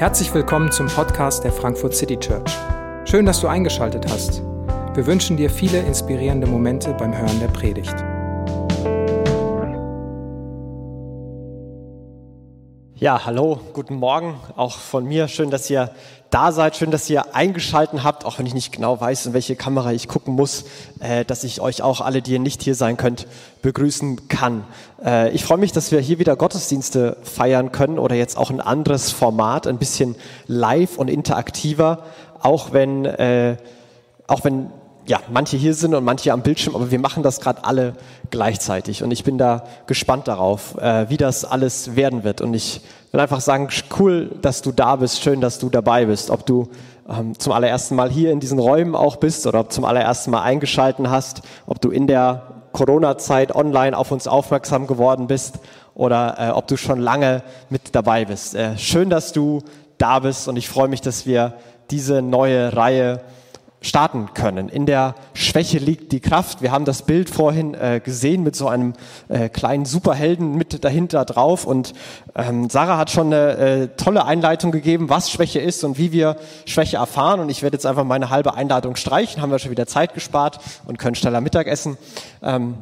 Herzlich willkommen zum Podcast der Frankfurt City Church. Schön, dass du eingeschaltet hast. Wir wünschen dir viele inspirierende Momente beim Hören der Predigt. Ja, hallo, guten Morgen auch von mir. Schön, dass ihr da seid. Schön, dass ihr eingeschalten habt, auch wenn ich nicht genau weiß, in welche Kamera ich gucken muss, äh, dass ich euch auch alle, die ihr nicht hier sein könnt, begrüßen kann. Äh, ich freue mich, dass wir hier wieder Gottesdienste feiern können oder jetzt auch ein anderes Format, ein bisschen live und interaktiver, auch wenn, äh, auch wenn ja, manche hier sind und manche am Bildschirm, aber wir machen das gerade alle gleichzeitig. Und ich bin da gespannt darauf, äh, wie das alles werden wird. Und ich will einfach sagen, cool, dass du da bist, schön, dass du dabei bist. Ob du ähm, zum allerersten Mal hier in diesen Räumen auch bist oder ob zum allerersten Mal eingeschalten hast, ob du in der Corona-Zeit online auf uns aufmerksam geworden bist oder äh, ob du schon lange mit dabei bist. Äh, schön, dass du da bist und ich freue mich, dass wir diese neue Reihe starten können. In der Schwäche liegt die Kraft. Wir haben das Bild vorhin äh, gesehen mit so einem äh, kleinen Superhelden mit dahinter drauf. Und ähm, Sarah hat schon eine äh, tolle Einleitung gegeben, was Schwäche ist und wie wir Schwäche erfahren. Und ich werde jetzt einfach meine halbe Einladung streichen. Haben wir schon wieder Zeit gespart und können schneller Mittagessen. Ähm,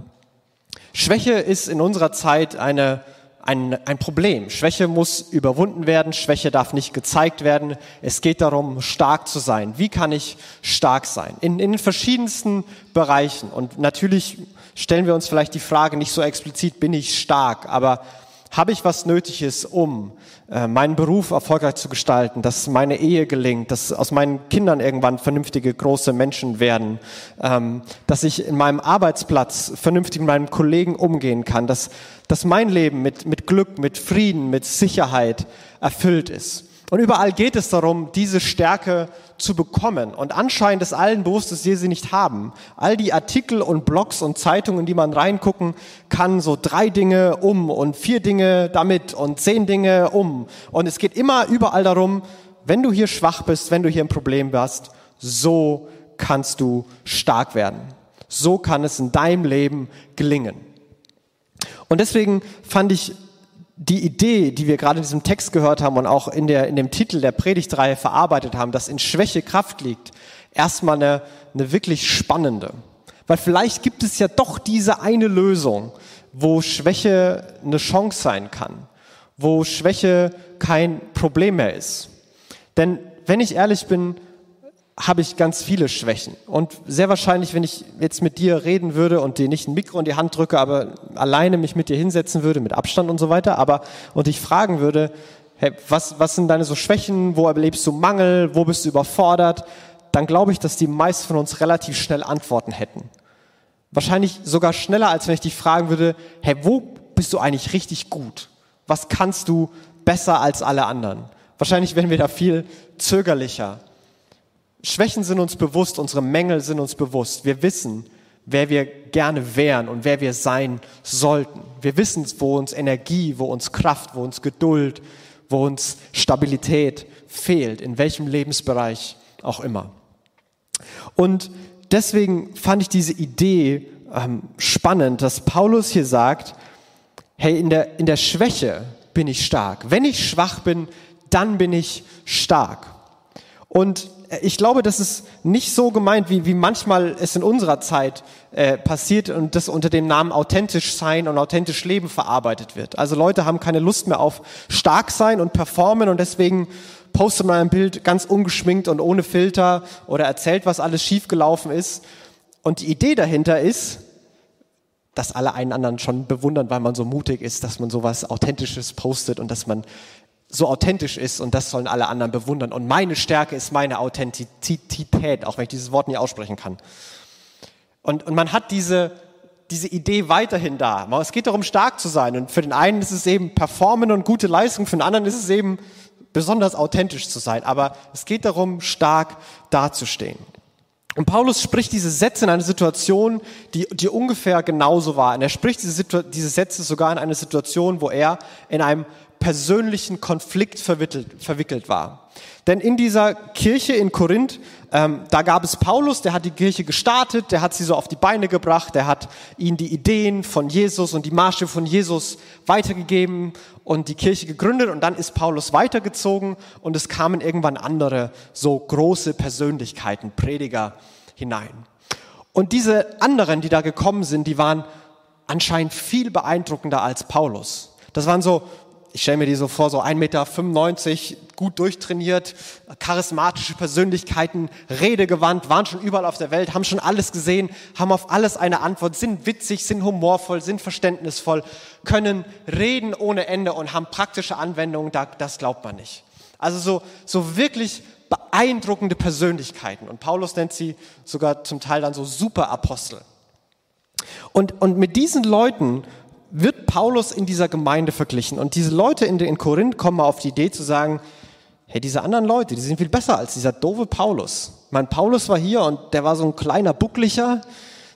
Schwäche ist in unserer Zeit eine ein, ein Problem. Schwäche muss überwunden werden, Schwäche darf nicht gezeigt werden. Es geht darum, stark zu sein. Wie kann ich stark sein? In, in den verschiedensten Bereichen. Und natürlich stellen wir uns vielleicht die Frage nicht so explizit, bin ich stark, aber habe ich was Nötiges, um äh, meinen Beruf erfolgreich zu gestalten, dass meine Ehe gelingt, dass aus meinen Kindern irgendwann vernünftige große Menschen werden, ähm, dass ich in meinem Arbeitsplatz vernünftig mit meinen Kollegen umgehen kann, dass, dass mein Leben mit, mit Glück, mit Frieden, mit Sicherheit erfüllt ist. Und überall geht es darum, diese Stärke zu bekommen. Und anscheinend ist allen bewusst, dass wir sie nicht haben. All die Artikel und Blogs und Zeitungen, die man reingucken kann, so drei Dinge um und vier Dinge damit und zehn Dinge um. Und es geht immer überall darum, wenn du hier schwach bist, wenn du hier ein Problem hast, so kannst du stark werden. So kann es in deinem Leben gelingen. Und deswegen fand ich die Idee, die wir gerade in diesem Text gehört haben und auch in, der, in dem Titel der Predigtreihe verarbeitet haben, dass in Schwäche Kraft liegt, erstmal eine, eine wirklich spannende. Weil vielleicht gibt es ja doch diese eine Lösung, wo Schwäche eine Chance sein kann, wo Schwäche kein Problem mehr ist. Denn wenn ich ehrlich bin, habe ich ganz viele Schwächen. Und sehr wahrscheinlich, wenn ich jetzt mit dir reden würde und dir nicht ein Mikro in die Hand drücke, aber alleine mich mit dir hinsetzen würde, mit Abstand und so weiter, aber und dich fragen würde, hey, was, was sind deine so Schwächen, wo erlebst du Mangel, wo bist du überfordert, dann glaube ich, dass die meisten von uns relativ schnell Antworten hätten. Wahrscheinlich sogar schneller, als wenn ich dich fragen würde, hey, wo bist du eigentlich richtig gut? Was kannst du besser als alle anderen? Wahrscheinlich wären wir da viel zögerlicher Schwächen sind uns bewusst, unsere Mängel sind uns bewusst. Wir wissen, wer wir gerne wären und wer wir sein sollten. Wir wissen, wo uns Energie, wo uns Kraft, wo uns Geduld, wo uns Stabilität fehlt, in welchem Lebensbereich auch immer. Und deswegen fand ich diese Idee ähm, spannend, dass Paulus hier sagt, hey, in der, in der Schwäche bin ich stark. Wenn ich schwach bin, dann bin ich stark. Und ich glaube, das ist nicht so gemeint, wie, wie manchmal es in unserer Zeit äh, passiert und das unter dem Namen authentisch sein und authentisch leben verarbeitet wird. Also Leute haben keine Lust mehr auf stark sein und performen und deswegen postet man ein Bild ganz ungeschminkt und ohne Filter oder erzählt, was alles schiefgelaufen ist. Und die Idee dahinter ist, dass alle einen anderen schon bewundern, weil man so mutig ist, dass man sowas Authentisches postet und dass man so authentisch ist und das sollen alle anderen bewundern. Und meine Stärke ist meine Authentizität, auch wenn ich dieses Wort nie aussprechen kann. Und, und man hat diese, diese Idee weiterhin da. Es geht darum, stark zu sein. Und für den einen ist es eben Performen und gute Leistung, für den anderen ist es eben besonders authentisch zu sein. Aber es geht darum, stark dazustehen. Und Paulus spricht diese Sätze in einer Situation, die, die ungefähr genauso war. Und er spricht diese, diese Sätze sogar in einer Situation, wo er in einem persönlichen Konflikt verwickelt, war. Denn in dieser Kirche in Korinth, ähm, da gab es Paulus, der hat die Kirche gestartet, der hat sie so auf die Beine gebracht, der hat ihnen die Ideen von Jesus und die Marsche von Jesus weitergegeben und die Kirche gegründet und dann ist Paulus weitergezogen und es kamen irgendwann andere so große Persönlichkeiten, Prediger hinein. Und diese anderen, die da gekommen sind, die waren anscheinend viel beeindruckender als Paulus. Das waren so ich stelle mir die so vor, so 1,95 Meter, gut durchtrainiert, charismatische Persönlichkeiten, redegewandt, waren schon überall auf der Welt, haben schon alles gesehen, haben auf alles eine Antwort, sind witzig, sind humorvoll, sind verständnisvoll, können reden ohne Ende und haben praktische Anwendungen, das glaubt man nicht. Also so, so wirklich beeindruckende Persönlichkeiten. Und Paulus nennt sie sogar zum Teil dann so Superapostel. Und, und mit diesen Leuten wird Paulus in dieser Gemeinde verglichen. Und diese Leute in, in Korinth kommen auf die Idee zu sagen, hey, diese anderen Leute, die sind viel besser als dieser doofe Paulus. Mein Paulus war hier und der war so ein kleiner Bucklicher,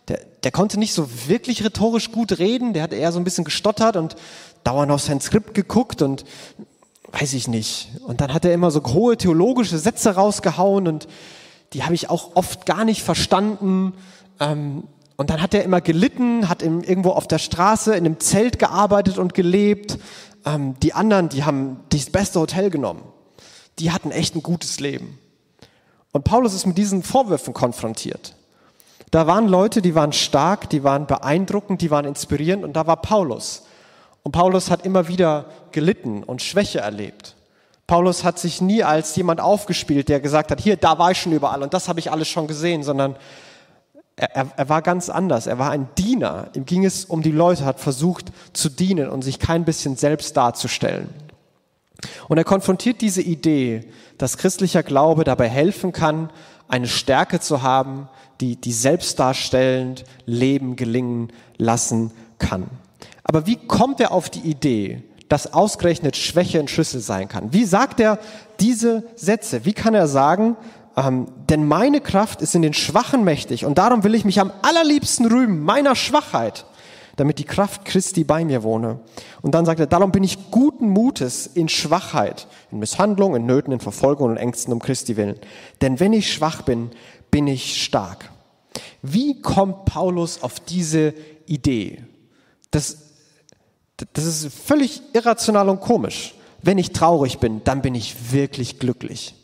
der, der konnte nicht so wirklich rhetorisch gut reden, der hat eher so ein bisschen gestottert und dauernd auf sein Skript geguckt und weiß ich nicht. Und dann hat er immer so hohe theologische Sätze rausgehauen und die habe ich auch oft gar nicht verstanden. Ähm, und dann hat er immer gelitten, hat irgendwo auf der Straße in einem Zelt gearbeitet und gelebt. Ähm, die anderen, die haben das beste Hotel genommen. Die hatten echt ein gutes Leben. Und Paulus ist mit diesen Vorwürfen konfrontiert. Da waren Leute, die waren stark, die waren beeindruckend, die waren inspirierend und da war Paulus. Und Paulus hat immer wieder gelitten und Schwäche erlebt. Paulus hat sich nie als jemand aufgespielt, der gesagt hat, hier, da war ich schon überall und das habe ich alles schon gesehen, sondern er, er, war ganz anders. Er war ein Diener. Ihm ging es um die Leute, hat versucht zu dienen und sich kein bisschen selbst darzustellen. Und er konfrontiert diese Idee, dass christlicher Glaube dabei helfen kann, eine Stärke zu haben, die, die selbstdarstellend Leben gelingen lassen kann. Aber wie kommt er auf die Idee, dass ausgerechnet Schwäche ein Schlüssel sein kann? Wie sagt er diese Sätze? Wie kann er sagen, ähm, denn meine Kraft ist in den Schwachen mächtig und darum will ich mich am allerliebsten rühmen, meiner Schwachheit, damit die Kraft Christi bei mir wohne. Und dann sagt er, darum bin ich guten Mutes in Schwachheit, in Misshandlung, in Nöten, in Verfolgung und Ängsten um Christi willen. Denn wenn ich schwach bin, bin ich stark. Wie kommt Paulus auf diese Idee? Das, das ist völlig irrational und komisch. Wenn ich traurig bin, dann bin ich wirklich glücklich.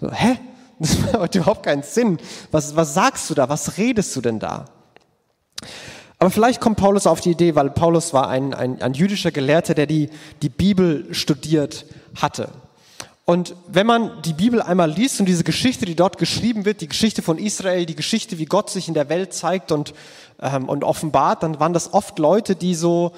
So, hä? Das macht überhaupt keinen Sinn. Was, was sagst du da? Was redest du denn da? Aber vielleicht kommt Paulus auf die Idee, weil Paulus war ein, ein, ein jüdischer Gelehrter, der die, die Bibel studiert hatte. Und wenn man die Bibel einmal liest und diese Geschichte, die dort geschrieben wird, die Geschichte von Israel, die Geschichte, wie Gott sich in der Welt zeigt und, ähm, und offenbart, dann waren das oft Leute, die so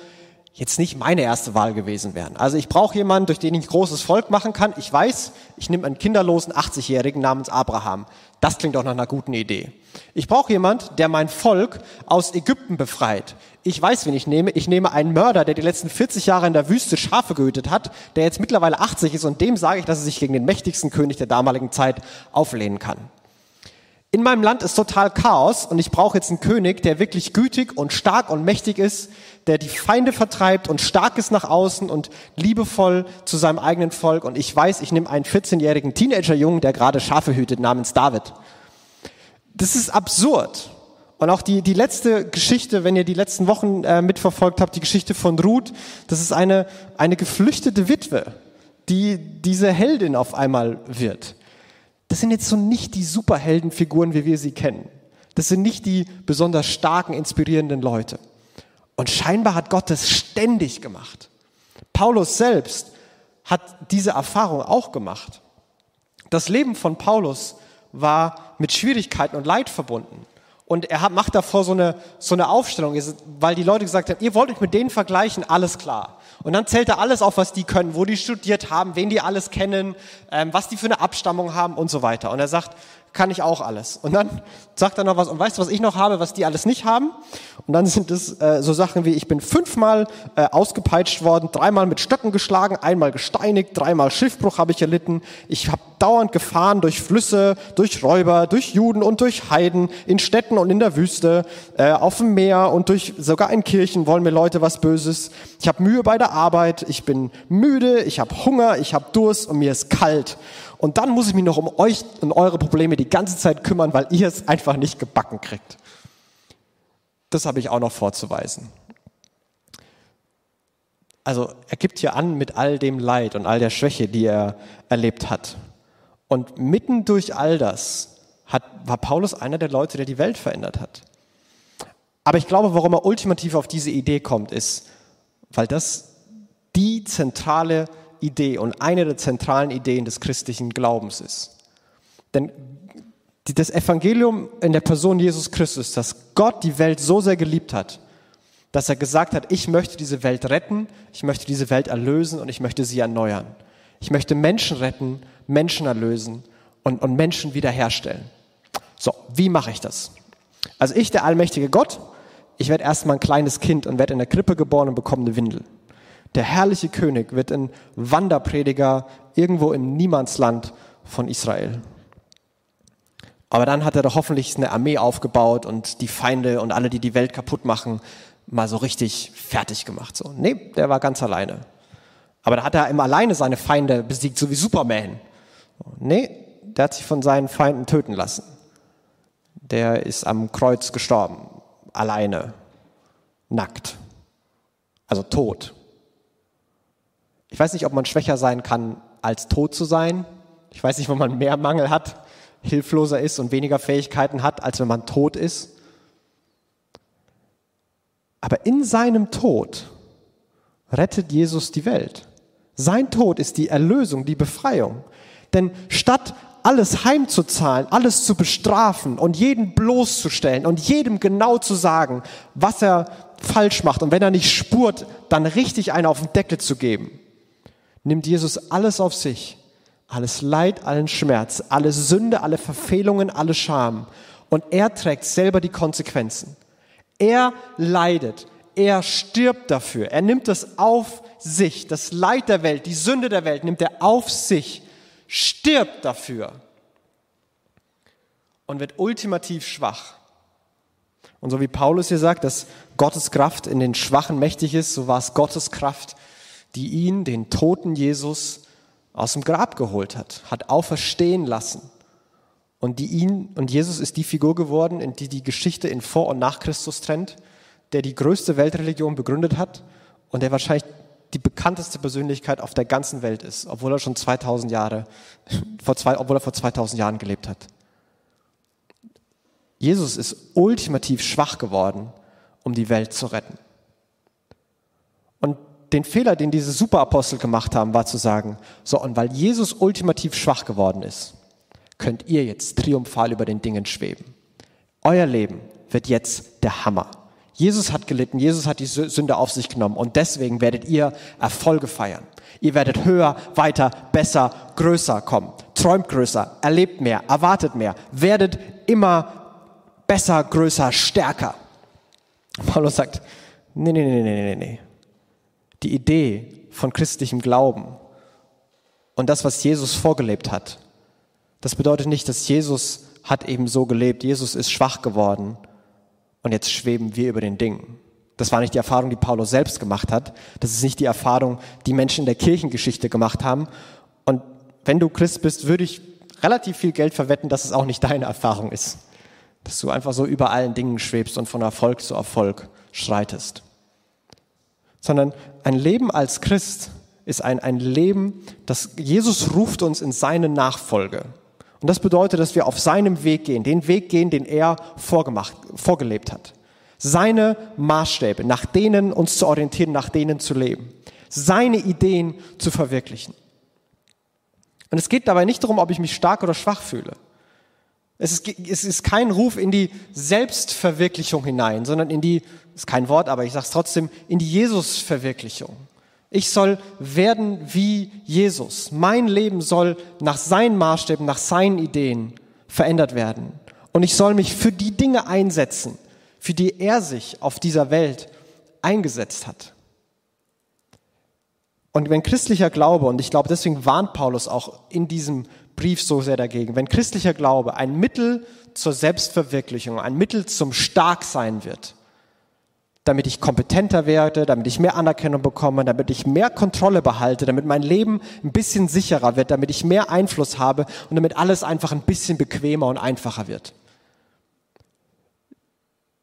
jetzt nicht meine erste Wahl gewesen wären. Also ich brauche jemanden, durch den ich großes Volk machen kann. Ich weiß, ich nehme einen kinderlosen 80-Jährigen namens Abraham. Das klingt doch nach einer guten Idee. Ich brauche jemanden, der mein Volk aus Ägypten befreit. Ich weiß, wen ich nehme. Ich nehme einen Mörder, der die letzten 40 Jahre in der Wüste Schafe gehütet hat, der jetzt mittlerweile 80 ist und dem sage ich, dass er sich gegen den mächtigsten König der damaligen Zeit auflehnen kann. In meinem Land ist total Chaos und ich brauche jetzt einen König, der wirklich gütig und stark und mächtig ist, der die Feinde vertreibt und stark ist nach außen und liebevoll zu seinem eigenen Volk. Und ich weiß, ich nehme einen 14-jährigen Teenagerjungen, der gerade Schafe hütet, namens David. Das ist absurd. Und auch die, die letzte Geschichte, wenn ihr die letzten Wochen äh, mitverfolgt habt, die Geschichte von Ruth, das ist eine, eine geflüchtete Witwe, die diese Heldin auf einmal wird. Das sind jetzt so nicht die Superheldenfiguren, wie wir sie kennen. Das sind nicht die besonders starken, inspirierenden Leute. Und scheinbar hat Gott das ständig gemacht. Paulus selbst hat diese Erfahrung auch gemacht. Das Leben von Paulus war mit Schwierigkeiten und Leid verbunden. Und er macht davor so eine, so eine Aufstellung, weil die Leute gesagt haben, ihr wollt euch mit denen vergleichen, alles klar. Und dann zählt er alles auf, was die können, wo die studiert haben, wen die alles kennen, ähm, was die für eine Abstammung haben und so weiter. Und er sagt, kann ich auch alles. Und dann sagt er noch was, und weißt du, was ich noch habe, was die alles nicht haben? Und dann sind es äh, so Sachen wie, ich bin fünfmal äh, ausgepeitscht worden, dreimal mit Stöcken geschlagen, einmal gesteinigt, dreimal Schiffbruch habe ich erlitten, ich habe dauernd Gefahren durch Flüsse, durch Räuber, durch Juden und durch Heiden, in Städten und in der Wüste, äh, auf dem Meer und durch sogar in Kirchen wollen mir Leute was Böses. Ich habe Mühe bei der Arbeit, ich bin müde, ich habe Hunger, ich habe Durst und mir ist kalt. Und dann muss ich mich noch um euch und eure Probleme die ganze Zeit kümmern, weil ihr es einfach nicht gebacken kriegt. Das habe ich auch noch vorzuweisen. Also er gibt hier an mit all dem Leid und all der Schwäche, die er erlebt hat. Und mitten durch all das hat, war Paulus einer der Leute, der die Welt verändert hat. Aber ich glaube, warum er ultimativ auf diese Idee kommt, ist, weil das die zentrale Idee und eine der zentralen Ideen des christlichen Glaubens ist. Denn das Evangelium in der Person Jesus Christus, dass Gott die Welt so sehr geliebt hat, dass er gesagt hat, ich möchte diese Welt retten, ich möchte diese Welt erlösen und ich möchte sie erneuern. Ich möchte Menschen retten, Menschen erlösen und, und Menschen wiederherstellen. So, wie mache ich das? Also ich, der allmächtige Gott, ich werde erstmal ein kleines Kind und werde in der Krippe geboren und bekomme eine Windel. Der herrliche König wird ein Wanderprediger irgendwo im Niemandsland von Israel. Aber dann hat er doch hoffentlich eine Armee aufgebaut und die Feinde und alle, die die Welt kaputt machen, mal so richtig fertig gemacht. So, nee, der war ganz alleine. Aber da hat er immer alleine seine Feinde besiegt, so wie Superman. Nee, der hat sich von seinen Feinden töten lassen. Der ist am Kreuz gestorben, alleine, nackt, also tot. Ich weiß nicht, ob man schwächer sein kann, als tot zu sein. Ich weiß nicht, wo man mehr Mangel hat, hilfloser ist und weniger Fähigkeiten hat, als wenn man tot ist. Aber in seinem Tod rettet Jesus die Welt. Sein Tod ist die Erlösung, die Befreiung. Denn statt alles heimzuzahlen, alles zu bestrafen und jeden bloßzustellen und jedem genau zu sagen, was er falsch macht und wenn er nicht spurt, dann richtig einen auf den Deckel zu geben, nimmt Jesus alles auf sich. Alles Leid, allen Schmerz, alle Sünde, alle Verfehlungen, alle Scham. Und er trägt selber die Konsequenzen. Er leidet, er stirbt dafür, er nimmt das auf sich, das Leid der Welt, die Sünde der Welt nimmt er auf sich, stirbt dafür und wird ultimativ schwach. Und so wie Paulus hier sagt, dass Gottes Kraft in den Schwachen mächtig ist, so war es Gottes Kraft, die ihn, den toten Jesus, aus dem Grab geholt hat, hat auferstehen lassen und die ihn, und Jesus ist die Figur geworden, in die die Geschichte in Vor- und Nach Christus trennt, der die größte Weltreligion begründet hat und der wahrscheinlich die bekannteste Persönlichkeit auf der ganzen Welt ist, obwohl er schon 2000 Jahre, vor zwei, obwohl er vor 2000 Jahren gelebt hat. Jesus ist ultimativ schwach geworden, um die Welt zu retten. Den Fehler, den diese Superapostel gemacht haben, war zu sagen, so, und weil Jesus ultimativ schwach geworden ist, könnt ihr jetzt triumphal über den Dingen schweben. Euer Leben wird jetzt der Hammer. Jesus hat gelitten, Jesus hat die Sünde auf sich genommen und deswegen werdet ihr Erfolge feiern. Ihr werdet höher, weiter, besser, größer kommen. Träumt größer, erlebt mehr, erwartet mehr, werdet immer besser, größer, stärker. Paulus sagt, nee, nee, nee, nee, nee, nee. Die Idee von christlichem Glauben und das, was Jesus vorgelebt hat, das bedeutet nicht, dass Jesus hat eben so gelebt, Jesus ist schwach geworden und jetzt schweben wir über den Dingen. Das war nicht die Erfahrung, die Paulus selbst gemacht hat. Das ist nicht die Erfahrung, die Menschen in der Kirchengeschichte gemacht haben. Und wenn du Christ bist, würde ich relativ viel Geld verwetten, dass es auch nicht deine Erfahrung ist. Dass du einfach so über allen Dingen schwebst und von Erfolg zu Erfolg schreitest. Sondern ein Leben als Christ ist ein, ein Leben, das Jesus ruft uns in seine Nachfolge. Und das bedeutet, dass wir auf seinem Weg gehen, den Weg gehen, den er vorgemacht, vorgelebt hat. Seine Maßstäbe, nach denen uns zu orientieren, nach denen zu leben. Seine Ideen zu verwirklichen. Und es geht dabei nicht darum, ob ich mich stark oder schwach fühle. Es ist, es ist kein Ruf in die Selbstverwirklichung hinein, sondern in die, ist kein Wort, aber ich sage es trotzdem, in die Jesus-Verwirklichung. Ich soll werden wie Jesus. Mein Leben soll nach seinen Maßstäben, nach seinen Ideen verändert werden. Und ich soll mich für die Dinge einsetzen, für die er sich auf dieser Welt eingesetzt hat. Und wenn christlicher Glaube, und ich glaube, deswegen warnt Paulus auch in diesem Brief so sehr dagegen, wenn christlicher Glaube ein Mittel zur Selbstverwirklichung, ein Mittel zum Starksein wird, damit ich kompetenter werde, damit ich mehr Anerkennung bekomme, damit ich mehr Kontrolle behalte, damit mein Leben ein bisschen sicherer wird, damit ich mehr Einfluss habe und damit alles einfach ein bisschen bequemer und einfacher wird.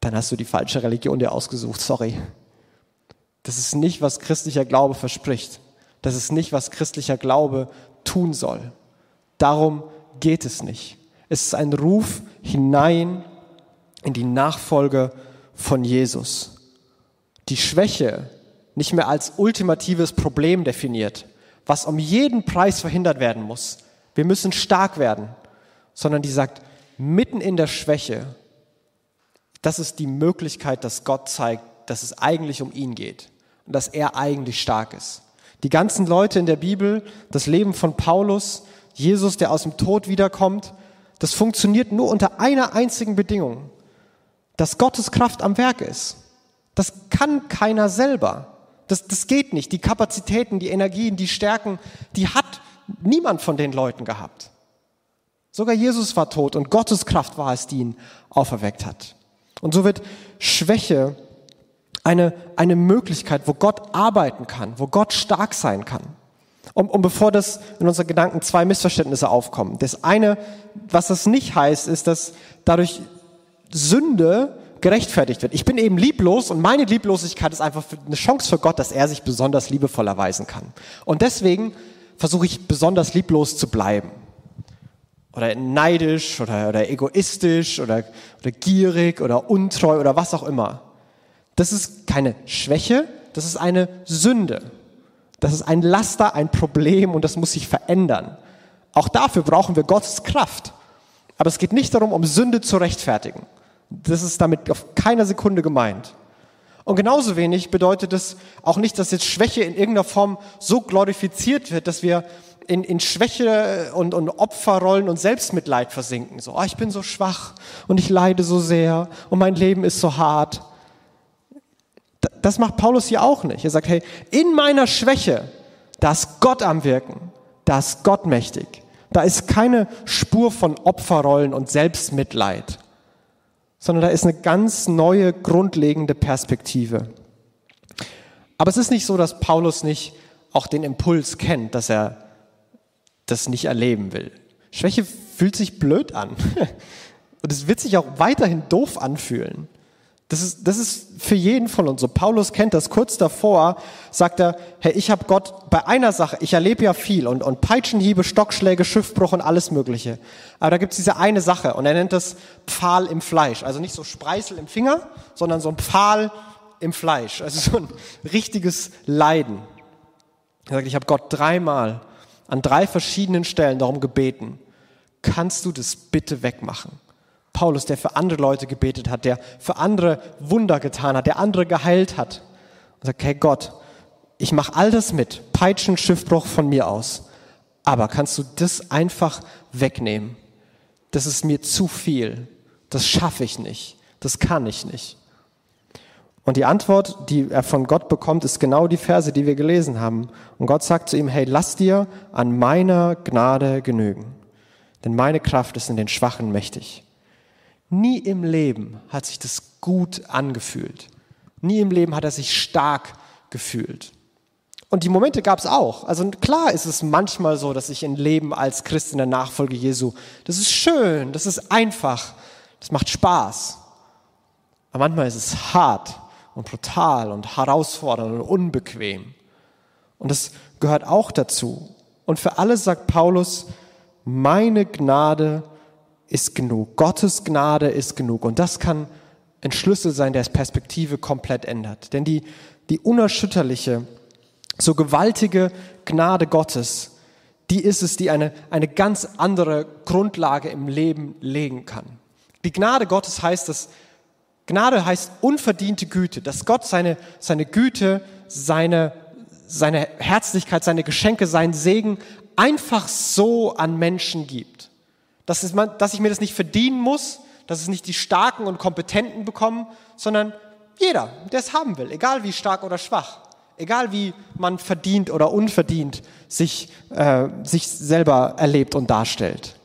Dann hast du die falsche Religion dir ausgesucht, sorry. Das ist nicht, was christlicher Glaube verspricht. Das ist nicht, was christlicher Glaube tun soll. Darum geht es nicht. Es ist ein Ruf hinein in die Nachfolge von Jesus die Schwäche nicht mehr als ultimatives Problem definiert, was um jeden Preis verhindert werden muss. Wir müssen stark werden, sondern die sagt, mitten in der Schwäche, das ist die Möglichkeit, dass Gott zeigt, dass es eigentlich um ihn geht und dass er eigentlich stark ist. Die ganzen Leute in der Bibel, das Leben von Paulus, Jesus, der aus dem Tod wiederkommt, das funktioniert nur unter einer einzigen Bedingung, dass Gottes Kraft am Werk ist. Das kann keiner selber. Das, das geht nicht. Die Kapazitäten, die Energien, die Stärken, die hat niemand von den Leuten gehabt. Sogar Jesus war tot und Gottes Kraft war es, die ihn auferweckt hat. Und so wird Schwäche eine, eine Möglichkeit, wo Gott arbeiten kann, wo Gott stark sein kann. Und, und bevor das in unseren Gedanken zwei Missverständnisse aufkommen. Das eine, was das nicht heißt, ist, dass dadurch Sünde gerechtfertigt wird. Ich bin eben lieblos und meine Lieblosigkeit ist einfach eine Chance für Gott, dass er sich besonders liebevoll erweisen kann. Und deswegen versuche ich besonders lieblos zu bleiben. Oder neidisch oder, oder egoistisch oder, oder gierig oder untreu oder was auch immer. Das ist keine Schwäche, das ist eine Sünde. Das ist ein Laster, ein Problem und das muss sich verändern. Auch dafür brauchen wir Gottes Kraft. Aber es geht nicht darum, um Sünde zu rechtfertigen. Das ist damit auf keiner Sekunde gemeint. Und genauso wenig bedeutet es auch nicht, dass jetzt Schwäche in irgendeiner Form so glorifiziert wird, dass wir in, in Schwäche und, und Opferrollen und Selbstmitleid versinken. So, oh, ich bin so schwach und ich leide so sehr und mein Leben ist so hart. Das macht Paulus hier auch nicht. Er sagt, hey, in meiner Schwäche, da ist Gott am Wirken, da ist Gott mächtig. Da ist keine Spur von Opferrollen und Selbstmitleid sondern da ist eine ganz neue, grundlegende Perspektive. Aber es ist nicht so, dass Paulus nicht auch den Impuls kennt, dass er das nicht erleben will. Schwäche fühlt sich blöd an. Und es wird sich auch weiterhin doof anfühlen. Das ist, das ist für jeden von uns so. Paulus kennt das. Kurz davor sagt er, hey, ich habe Gott bei einer Sache, ich erlebe ja viel und, und Peitschenhiebe, Stockschläge, Schiffbruch und alles Mögliche. Aber da gibt's diese eine Sache und er nennt das Pfahl im Fleisch. Also nicht so Spreißel im Finger, sondern so ein Pfahl im Fleisch. Also so ein richtiges Leiden. Er sagt, ich habe Gott dreimal an drei verschiedenen Stellen darum gebeten, kannst du das bitte wegmachen? Paulus, der für andere Leute gebetet hat, der für andere Wunder getan hat, der andere geheilt hat. Und sagt, okay, Gott, ich mache all das mit, Peitschen, Schiffbruch von mir aus. Aber kannst du das einfach wegnehmen? Das ist mir zu viel. Das schaffe ich nicht. Das kann ich nicht. Und die Antwort, die er von Gott bekommt, ist genau die Verse, die wir gelesen haben. Und Gott sagt zu ihm, hey, lass dir an meiner Gnade genügen. Denn meine Kraft ist in den Schwachen mächtig. Nie im Leben hat sich das gut angefühlt. Nie im Leben hat er sich stark gefühlt. Und die Momente gab es auch. Also klar ist es manchmal so, dass ich ein Leben als Christ in der Nachfolge Jesu, das ist schön, das ist einfach, das macht Spaß. Aber manchmal ist es hart und brutal und herausfordernd und unbequem. Und das gehört auch dazu. Und für alles sagt Paulus, meine Gnade ist genug. Gottes Gnade ist genug. Und das kann ein Schlüssel sein, der Perspektive komplett ändert. Denn die, die unerschütterliche, so gewaltige Gnade Gottes, die ist es, die eine, eine ganz andere Grundlage im Leben legen kann. Die Gnade Gottes heißt, dass Gnade heißt unverdiente Güte, dass Gott seine, seine Güte, seine, seine Herzlichkeit, seine Geschenke, seinen Segen einfach so an Menschen gibt. Dass, es, dass ich mir das nicht verdienen muss, dass es nicht die Starken und Kompetenten bekommen, sondern jeder, der es haben will, egal wie stark oder schwach. Egal wie man verdient oder unverdient sich, äh, sich selber erlebt und darstellt.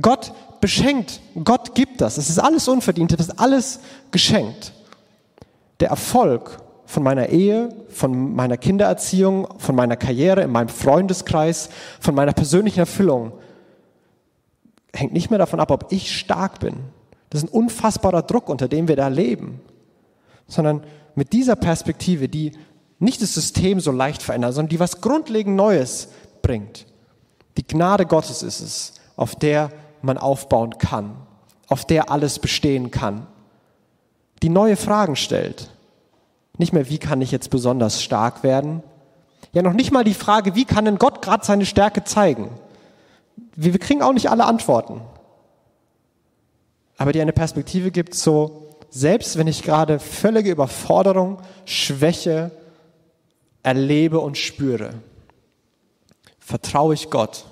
Gott beschenkt, Gott gibt das. Es ist alles unverdient, es ist alles geschenkt. Der Erfolg von meiner Ehe, von meiner Kindererziehung, von meiner Karriere, in meinem Freundeskreis, von meiner persönlichen Erfüllung hängt nicht mehr davon ab, ob ich stark bin. Das ist ein unfassbarer Druck, unter dem wir da leben. Sondern mit dieser Perspektive, die nicht das System so leicht verändert, sondern die was grundlegend Neues bringt. Die Gnade Gottes ist es, auf der man aufbauen kann, auf der alles bestehen kann. Die neue Fragen stellt. Nicht mehr, wie kann ich jetzt besonders stark werden? Ja, noch nicht mal die Frage, wie kann denn Gott gerade seine Stärke zeigen? Wir kriegen auch nicht alle Antworten. Aber die eine Perspektive gibt, so, selbst wenn ich gerade völlige Überforderung, Schwäche erlebe und spüre, vertraue ich Gott,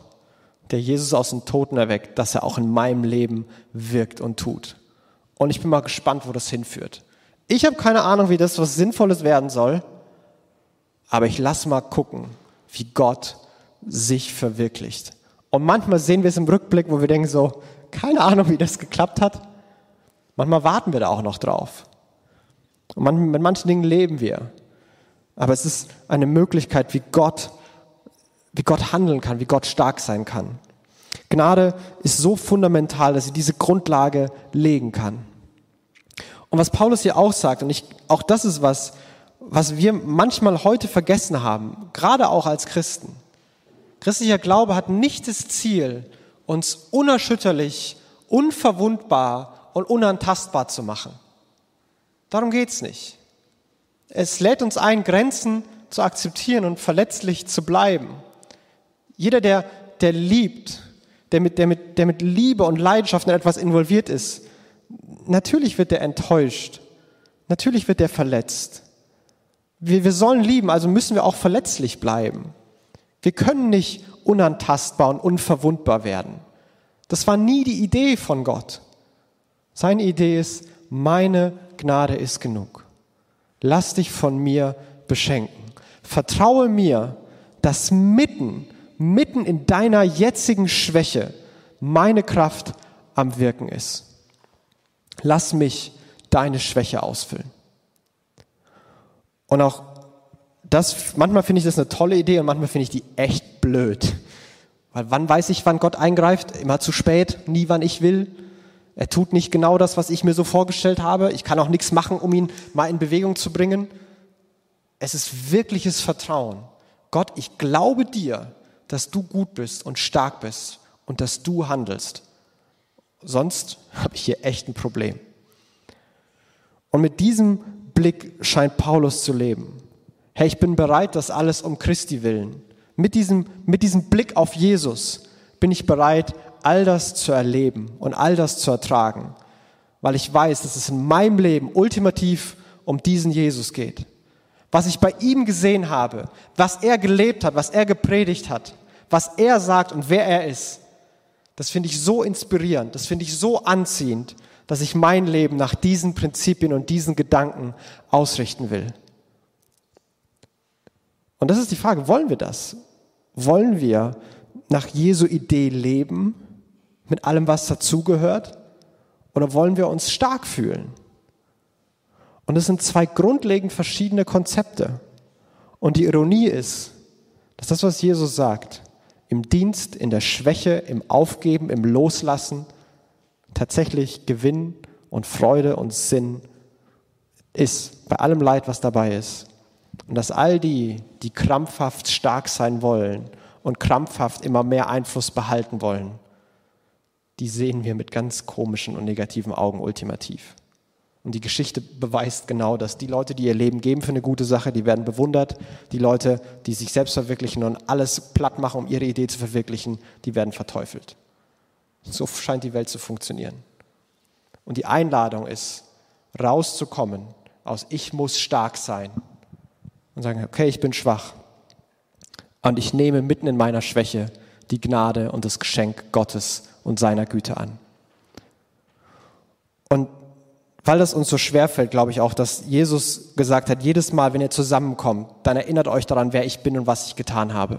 der Jesus aus den Toten erweckt, dass er auch in meinem Leben wirkt und tut. Und ich bin mal gespannt, wo das hinführt. Ich habe keine Ahnung, wie das was Sinnvolles werden soll, aber ich lass mal gucken, wie Gott sich verwirklicht. Und manchmal sehen wir es im Rückblick, wo wir denken so, keine Ahnung, wie das geklappt hat. Manchmal warten wir da auch noch drauf. Und man, mit manchen Dingen leben wir. Aber es ist eine Möglichkeit, wie Gott, wie Gott handeln kann, wie Gott stark sein kann. Gnade ist so fundamental, dass sie diese Grundlage legen kann. Und was Paulus hier auch sagt, und ich, auch das ist was, was wir manchmal heute vergessen haben, gerade auch als Christen. Christlicher Glaube hat nicht das Ziel, uns unerschütterlich, unverwundbar und unantastbar zu machen. Darum geht's nicht. Es lädt uns ein, Grenzen zu akzeptieren und verletzlich zu bleiben. Jeder, der, der liebt, der mit, der, mit, der mit Liebe und Leidenschaft in etwas involviert ist, natürlich wird er enttäuscht. Natürlich wird er verletzt. Wir, wir sollen lieben, also müssen wir auch verletzlich bleiben. Wir können nicht unantastbar und unverwundbar werden. Das war nie die Idee von Gott. Seine Idee ist, meine Gnade ist genug. Lass dich von mir beschenken. Vertraue mir, dass mitten, mitten in deiner jetzigen Schwäche meine Kraft am Wirken ist lass mich deine Schwäche ausfüllen. Und auch das, manchmal finde ich das eine tolle Idee und manchmal finde ich die echt blöd. Weil wann weiß ich, wann Gott eingreift? Immer zu spät, nie wann ich will. Er tut nicht genau das, was ich mir so vorgestellt habe. Ich kann auch nichts machen, um ihn mal in Bewegung zu bringen. Es ist wirkliches Vertrauen. Gott, ich glaube dir, dass du gut bist und stark bist und dass du handelst. Sonst habe ich hier echt ein Problem. Und mit diesem Blick scheint Paulus zu leben. Hey, ich bin bereit, das alles um Christi willen. Mit diesem, mit diesem Blick auf Jesus bin ich bereit, all das zu erleben und all das zu ertragen, weil ich weiß, dass es in meinem Leben ultimativ um diesen Jesus geht. Was ich bei ihm gesehen habe, was er gelebt hat, was er gepredigt hat, was er sagt und wer er ist, das finde ich so inspirierend, das finde ich so anziehend, dass ich mein Leben nach diesen Prinzipien und diesen Gedanken ausrichten will. Und das ist die Frage, wollen wir das? Wollen wir nach Jesu Idee leben, mit allem, was dazugehört? Oder wollen wir uns stark fühlen? Und es sind zwei grundlegend verschiedene Konzepte. Und die Ironie ist, dass das, was Jesus sagt, im Dienst, in der Schwäche, im Aufgeben, im Loslassen tatsächlich Gewinn und Freude und Sinn ist, bei allem Leid, was dabei ist. Und dass all die, die krampfhaft stark sein wollen und krampfhaft immer mehr Einfluss behalten wollen, die sehen wir mit ganz komischen und negativen Augen ultimativ. Und die Geschichte beweist genau das. Die Leute, die ihr Leben geben für eine gute Sache, die werden bewundert. Die Leute, die sich selbst verwirklichen und alles platt machen, um ihre Idee zu verwirklichen, die werden verteufelt. So scheint die Welt zu funktionieren. Und die Einladung ist, rauszukommen aus Ich muss stark sein und sagen, okay, ich bin schwach. Und ich nehme mitten in meiner Schwäche die Gnade und das Geschenk Gottes und seiner Güte an. Und weil das uns so schwer fällt, glaube ich auch, dass Jesus gesagt hat, jedes Mal, wenn ihr zusammenkommt, dann erinnert euch daran, wer ich bin und was ich getan habe.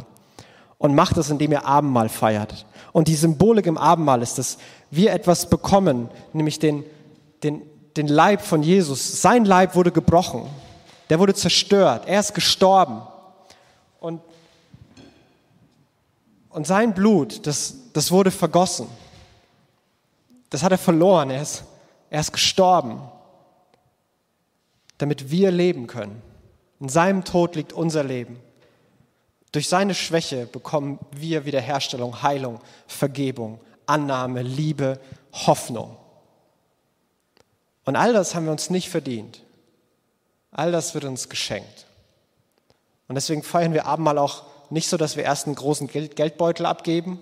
Und macht es, indem ihr Abendmahl feiert. Und die Symbolik im Abendmahl ist, dass wir etwas bekommen, nämlich den, den, den Leib von Jesus. Sein Leib wurde gebrochen. Der wurde zerstört. Er ist gestorben. Und, und sein Blut, das, das wurde vergossen. Das hat er verloren. Er ist er ist gestorben, damit wir leben können. In seinem Tod liegt unser Leben. Durch seine Schwäche bekommen wir Wiederherstellung, Heilung, Vergebung, Annahme, Liebe, Hoffnung. Und all das haben wir uns nicht verdient. All das wird uns geschenkt. Und deswegen feiern wir Abendmahl auch nicht so, dass wir erst einen großen Geldbeutel abgeben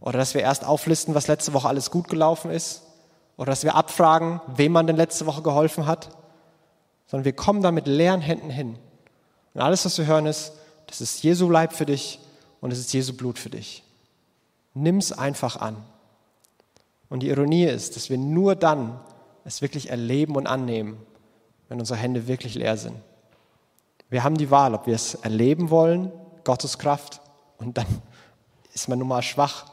oder dass wir erst auflisten, was letzte Woche alles gut gelaufen ist, oder dass wir abfragen, wem man denn letzte Woche geholfen hat, sondern wir kommen da mit leeren Händen hin. Und alles, was wir hören, ist, das ist Jesu Leib für dich und es ist Jesu Blut für dich. Nimm es einfach an. Und die Ironie ist, dass wir nur dann es wirklich erleben und annehmen, wenn unsere Hände wirklich leer sind. Wir haben die Wahl, ob wir es erleben wollen, Gottes Kraft, und dann ist man nun mal schwach,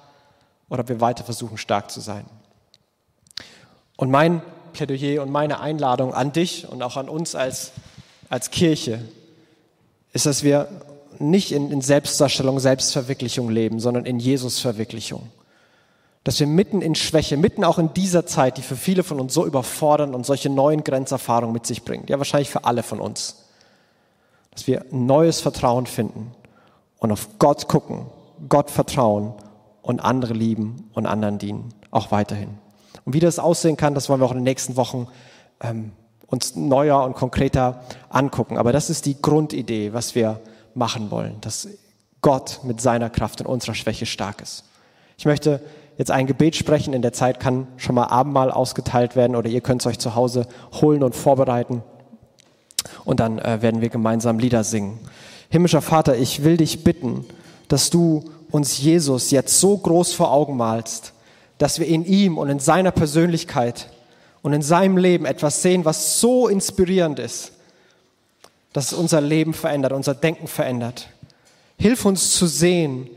oder ob wir weiter versuchen, stark zu sein. Und mein Plädoyer und meine Einladung an dich und auch an uns als, als Kirche ist, dass wir nicht in, in Selbstdarstellung, Selbstverwirklichung leben, sondern in Jesus-Verwirklichung. Dass wir mitten in Schwäche, mitten auch in dieser Zeit, die für viele von uns so überfordern und solche neuen Grenzerfahrungen mit sich bringt, ja wahrscheinlich für alle von uns, dass wir neues Vertrauen finden und auf Gott gucken, Gott vertrauen und andere lieben und anderen dienen, auch weiterhin. Und wie das aussehen kann, das wollen wir auch in den nächsten Wochen ähm, uns neuer und konkreter angucken. Aber das ist die Grundidee, was wir machen wollen, dass Gott mit seiner Kraft in unserer Schwäche stark ist. Ich möchte jetzt ein Gebet sprechen. In der Zeit kann schon mal Abendmahl ausgeteilt werden oder ihr könnt es euch zu Hause holen und vorbereiten. Und dann äh, werden wir gemeinsam Lieder singen. Himmlischer Vater, ich will dich bitten, dass du uns Jesus jetzt so groß vor Augen malst, dass wir in ihm und in seiner Persönlichkeit und in seinem Leben etwas sehen, was so inspirierend ist, dass es unser Leben verändert, unser Denken verändert. Hilf uns zu sehen,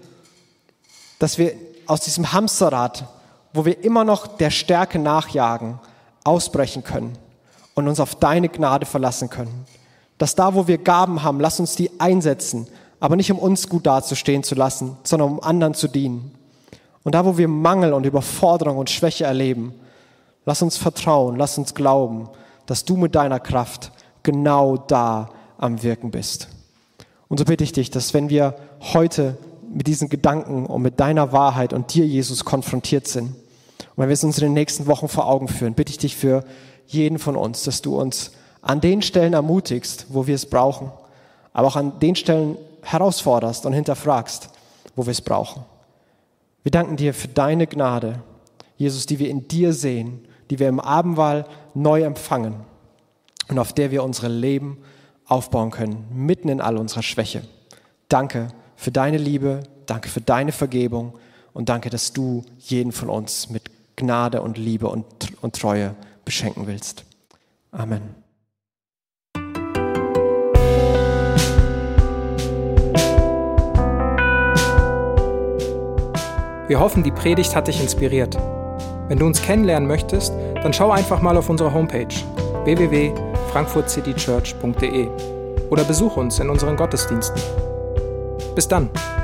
dass wir aus diesem Hamsterrad, wo wir immer noch der Stärke nachjagen, ausbrechen können und uns auf deine Gnade verlassen können. Dass da, wo wir Gaben haben, lass uns die einsetzen, aber nicht um uns gut dazustehen zu lassen, sondern um anderen zu dienen. Und da, wo wir Mangel und Überforderung und Schwäche erleben, lass uns vertrauen, lass uns glauben, dass du mit deiner Kraft genau da am Wirken bist. Und so bitte ich dich, dass wenn wir heute mit diesen Gedanken und mit deiner Wahrheit und dir, Jesus, konfrontiert sind, und wenn wir es uns in den nächsten Wochen vor Augen führen, bitte ich dich für jeden von uns, dass du uns an den Stellen ermutigst, wo wir es brauchen, aber auch an den Stellen herausforderst und hinterfragst, wo wir es brauchen. Wir danken dir für deine Gnade, Jesus, die wir in dir sehen, die wir im Abendwahl neu empfangen und auf der wir unsere Leben aufbauen können, mitten in all unserer Schwäche. Danke für deine Liebe, danke für deine Vergebung und danke, dass du jeden von uns mit Gnade und Liebe und, und Treue beschenken willst. Amen. Wir hoffen, die Predigt hat dich inspiriert. Wenn du uns kennenlernen möchtest, dann schau einfach mal auf unsere Homepage www.frankfurtcitychurch.de oder besuch uns in unseren Gottesdiensten. Bis dann!